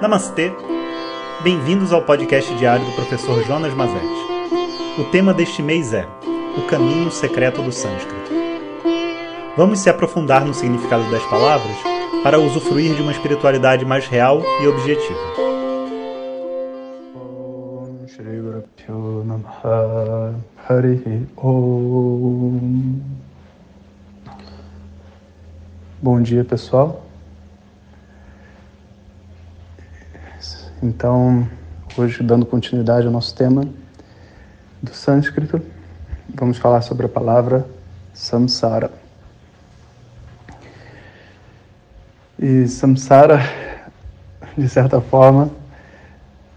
Namastê! Bem-vindos ao podcast diário do professor Jonas Mazetti. O tema deste mês é O Caminho Secreto do Sânscrito. Vamos se aprofundar no significado das palavras para usufruir de uma espiritualidade mais real e objetiva. Bom dia, pessoal. Então, hoje, dando continuidade ao nosso tema do sânscrito, vamos falar sobre a palavra samsara. E samsara, de certa forma,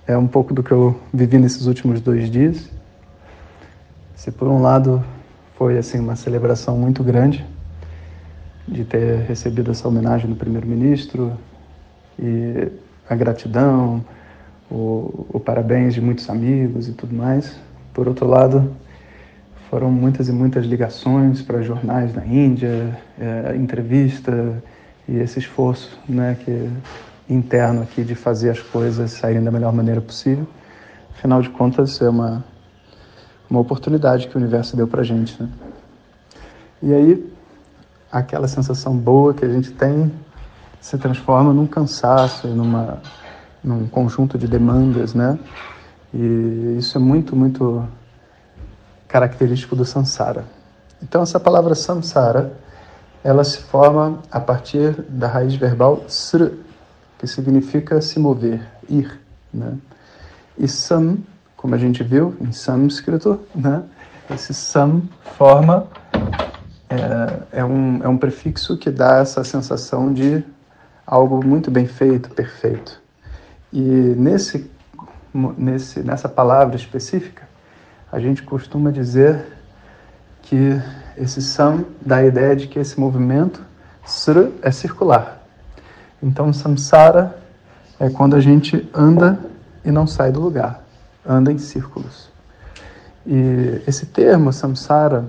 é um pouco do que eu vivi nesses últimos dois dias. Se por um lado foi assim uma celebração muito grande de ter recebido essa homenagem do primeiro-ministro e a gratidão, o, o parabéns de muitos amigos e tudo mais. Por outro lado, foram muitas e muitas ligações para jornais da Índia, é, entrevista e esse esforço né, que, interno aqui de fazer as coisas saírem da melhor maneira possível. Afinal de contas, é uma, uma oportunidade que o universo deu para a gente. Né? E aí, aquela sensação boa que a gente tem se transforma num cansaço, numa num conjunto de demandas, né? E isso é muito, muito característico do samsara. Então essa palavra samsara, ela se forma a partir da raiz verbal sr, que significa se mover, ir, né? E sam, como a gente viu em sânscrito, né? Esse sam forma é, é, um, é um prefixo que dá essa sensação de algo muito bem feito, perfeito. E nesse, nesse, nessa palavra específica, a gente costuma dizer que esse sam dá a ideia de que esse movimento sra é circular. Então, samsara é quando a gente anda e não sai do lugar, anda em círculos. E esse termo, samsara,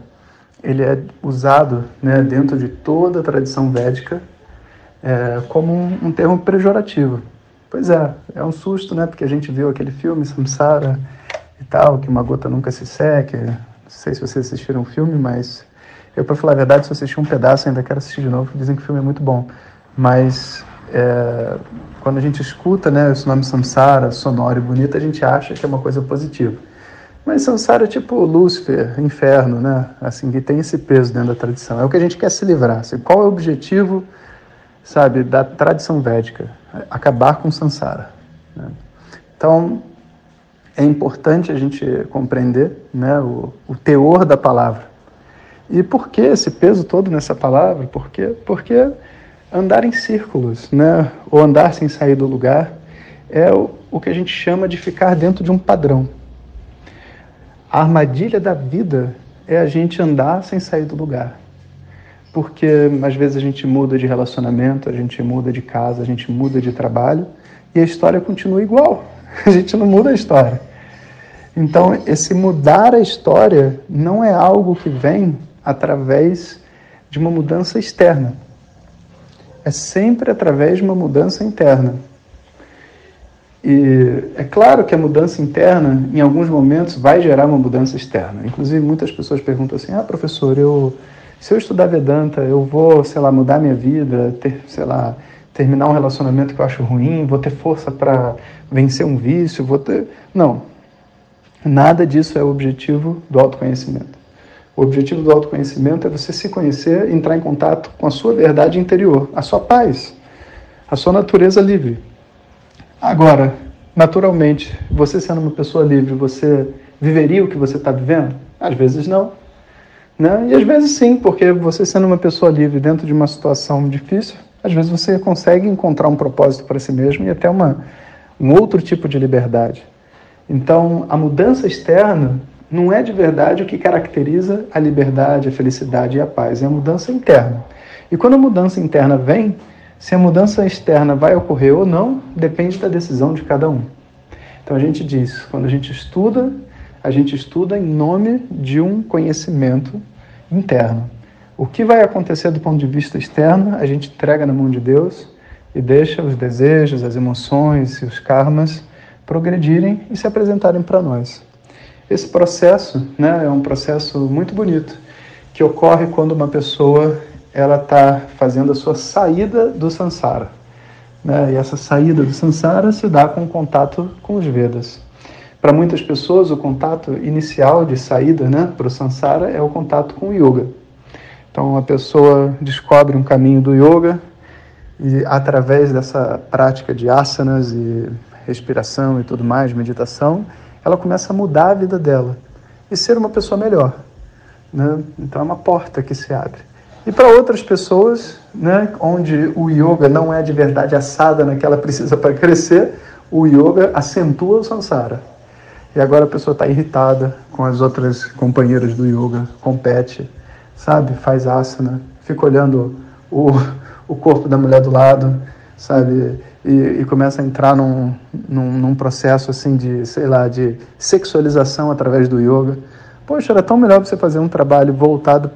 ele é usado né, dentro de toda a tradição védica é, como um, um termo pejorativo. Pois é, é um susto, né? Porque a gente viu aquele filme, Samsara e tal, que uma gota nunca se seca. Não sei se vocês assistiram o filme, mas eu, para falar a verdade, só assisti um pedaço, ainda quero assistir de novo. Dizem que o filme é muito bom. Mas é, quando a gente escuta né, esse nome Samsara, sonoro e bonito, a gente acha que é uma coisa positiva. Mas Samsara é tipo Lúcifer, inferno, né? Assim, que tem esse peso dentro da tradição. É o que a gente quer se livrar. Assim, qual é o objetivo, sabe, da tradição védica? acabar com Sansara. Né? Então, é importante a gente compreender né, o, o, teor da palavra. E por que esse peso todo nessa palavra? Por quê? Porque andar em círculos, né, ou andar sem sair do lugar, é o, o que a gente chama de ficar dentro de um padrão. A armadilha da vida é a gente andar sem sair do lugar porque às vezes a gente muda de relacionamento, a gente muda de casa, a gente muda de trabalho e a história continua igual. A gente não muda a história. Então, esse mudar a história não é algo que vem através de uma mudança externa. É sempre através de uma mudança interna. E é claro que a mudança interna, em alguns momentos, vai gerar uma mudança externa. Inclusive, muitas pessoas perguntam assim: ah, professor, eu se eu estudar Vedanta, eu vou, sei lá, mudar minha vida, ter, sei lá, terminar um relacionamento que eu acho ruim, vou ter força para vencer um vício, vou ter. Não. Nada disso é o objetivo do autoconhecimento. O objetivo do autoconhecimento é você se conhecer, entrar em contato com a sua verdade interior, a sua paz, a sua natureza livre. Agora, naturalmente, você sendo uma pessoa livre, você viveria o que você está vivendo? Às vezes não. Né? E às vezes sim, porque você sendo uma pessoa livre dentro de uma situação difícil, às vezes você consegue encontrar um propósito para si mesmo e até uma, um outro tipo de liberdade. Então, a mudança externa não é de verdade o que caracteriza a liberdade, a felicidade e a paz, é a mudança interna. E quando a mudança interna vem, se a mudança externa vai ocorrer ou não, depende da decisão de cada um. Então a gente diz, quando a gente estuda a gente estuda em nome de um conhecimento interno. O que vai acontecer do ponto de vista externo, a gente entrega na mão de Deus e deixa os desejos, as emoções e os karmas progredirem e se apresentarem para nós. Esse processo né, é um processo muito bonito que ocorre quando uma pessoa ela está fazendo a sua saída do samsara. Né? E essa saída do samsara se dá com o contato com os Vedas. Para muitas pessoas, o contato inicial de saída né, para o samsara é o contato com o yoga. Então, a pessoa descobre um caminho do yoga e, através dessa prática de asanas e respiração e tudo mais, meditação, ela começa a mudar a vida dela e ser uma pessoa melhor. Né? Então, é uma porta que se abre. E para outras pessoas, né, onde o yoga não é de verdade assada naquela precisa para crescer, o yoga acentua o samsara. E agora a pessoa está irritada com as outras companheiras do yoga, compete, sabe? Faz asana, fica olhando o, o corpo da mulher do lado, sabe? E, e começa a entrar num, num, num, processo assim de, sei lá, de sexualização através do yoga. Poxa, era tão melhor você fazer um trabalho voltado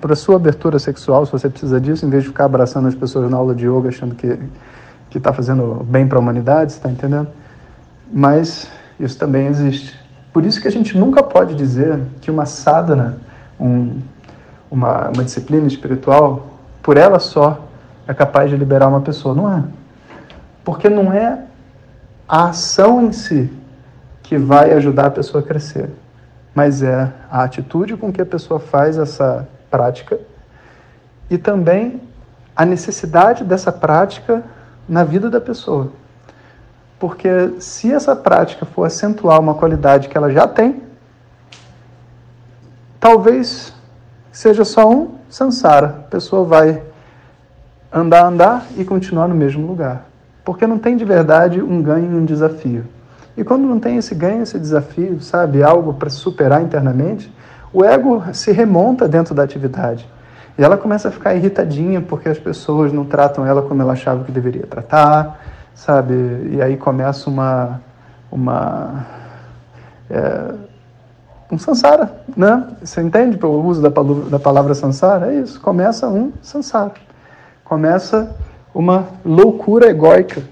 para sua abertura sexual, se você precisa disso, em vez de ficar abraçando as pessoas na aula de yoga achando que que está fazendo bem para a humanidade, está entendendo? Mas isso também existe. Por isso que a gente nunca pode dizer que uma sadhana, um, uma, uma disciplina espiritual, por ela só, é capaz de liberar uma pessoa. Não é. Porque não é a ação em si que vai ajudar a pessoa a crescer, mas é a atitude com que a pessoa faz essa prática e também a necessidade dessa prática na vida da pessoa. Porque se essa prática for acentuar uma qualidade que ela já tem, talvez seja só um samsara. A pessoa vai andar, andar e continuar no mesmo lugar. Porque não tem de verdade um ganho e um desafio. E quando não tem esse ganho, esse desafio, sabe, algo para superar internamente, o ego se remonta dentro da atividade. E ela começa a ficar irritadinha porque as pessoas não tratam ela como ela achava que deveria tratar, sabe? E aí começa uma. uma é, um sansara, né? Você entende o uso da da palavra sansara? É isso, começa um sansara. Começa uma loucura egóica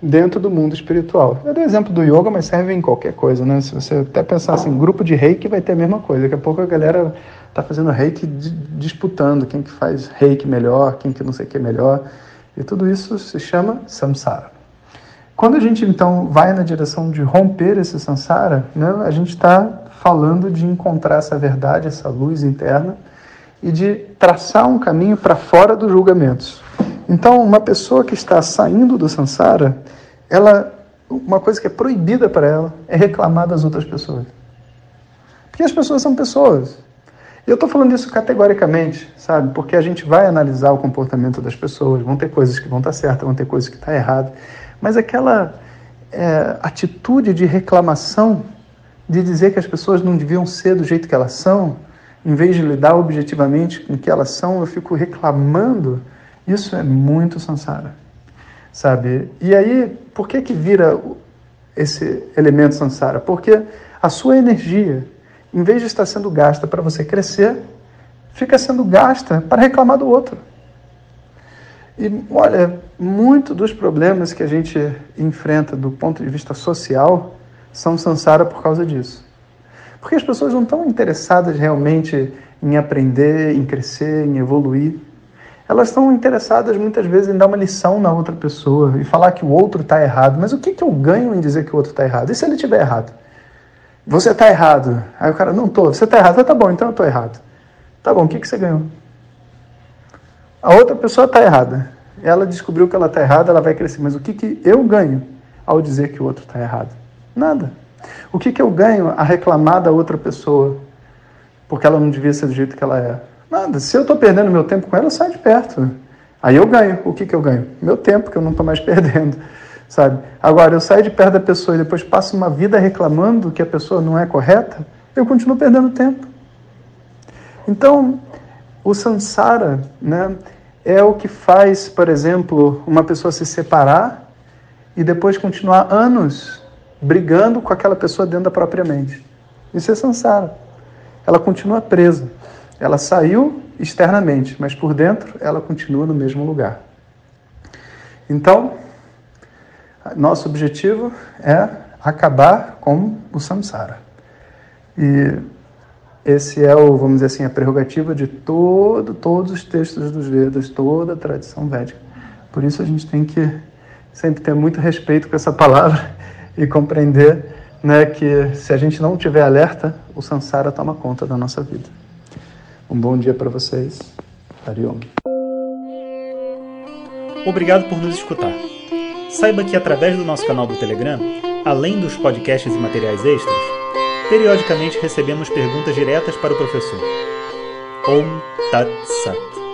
dentro do mundo espiritual. Eu dei exemplo do yoga, mas serve em qualquer coisa, né? Se você até pensar assim, grupo de reiki vai ter a mesma coisa. Daqui a pouco a galera está fazendo reiki disputando quem que faz reiki melhor, quem que não sei o que melhor. E tudo isso se chama samsara. Quando a gente então vai na direção de romper esse samsara, né, a gente está falando de encontrar essa verdade, essa luz interna e de traçar um caminho para fora dos julgamentos. Então, uma pessoa que está saindo do samsara, ela, uma coisa que é proibida para ela é reclamar das outras pessoas. Porque as pessoas são pessoas. E eu estou falando isso categoricamente, sabe? Porque a gente vai analisar o comportamento das pessoas, vão ter coisas que vão estar certas, vão ter coisas que estão erradas, mas aquela é, atitude de reclamação, de dizer que as pessoas não deviam ser do jeito que elas são, em vez de lidar objetivamente com o que elas são, eu fico reclamando, isso é muito sansara, sabe? E aí, por que que vira esse elemento sansara? Porque a sua energia em vez de estar sendo gasta para você crescer, fica sendo gasta para reclamar do outro. E olha, muito dos problemas que a gente enfrenta do ponto de vista social são sansara por causa disso. Porque as pessoas não estão interessadas realmente em aprender, em crescer, em evoluir. Elas estão interessadas muitas vezes em dar uma lição na outra pessoa e falar que o outro está errado. Mas o que, que eu ganho em dizer que o outro está errado? E se ele estiver errado? Você está errado. Aí o cara, não estou. Você está errado. Ah, tá bom, então eu estou errado. Tá bom, o que, que você ganhou? A outra pessoa está errada. Ela descobriu que ela está errada, ela vai crescer. Mas o que, que eu ganho ao dizer que o outro está errado? Nada. O que, que eu ganho a reclamar da outra pessoa porque ela não devia ser do jeito que ela é? Nada. Se eu estou perdendo meu tempo com ela, eu saio de perto. Aí eu ganho. O que, que eu ganho? Meu tempo, que eu não estou mais perdendo sabe? Agora, eu saio de perto da pessoa e depois passo uma vida reclamando que a pessoa não é correta, eu continuo perdendo tempo. Então, o samsara né, é o que faz, por exemplo, uma pessoa se separar e depois continuar anos brigando com aquela pessoa dentro da própria mente. Isso é samsara. Ela continua presa. Ela saiu externamente, mas por dentro ela continua no mesmo lugar. Então, nosso objetivo é acabar com o samsara. E esse é o, vamos dizer assim, a prerrogativa de todo, todos os textos dos Vedas, toda a tradição védica. Por isso a gente tem que sempre ter muito respeito com essa palavra e compreender né, que se a gente não tiver alerta, o samsara toma conta da nossa vida. Um bom dia para vocês. Hariom. Obrigado por nos escutar. Saiba que através do nosso canal do Telegram, além dos podcasts e materiais extras, periodicamente recebemos perguntas diretas para o professor. Om Tat Sat.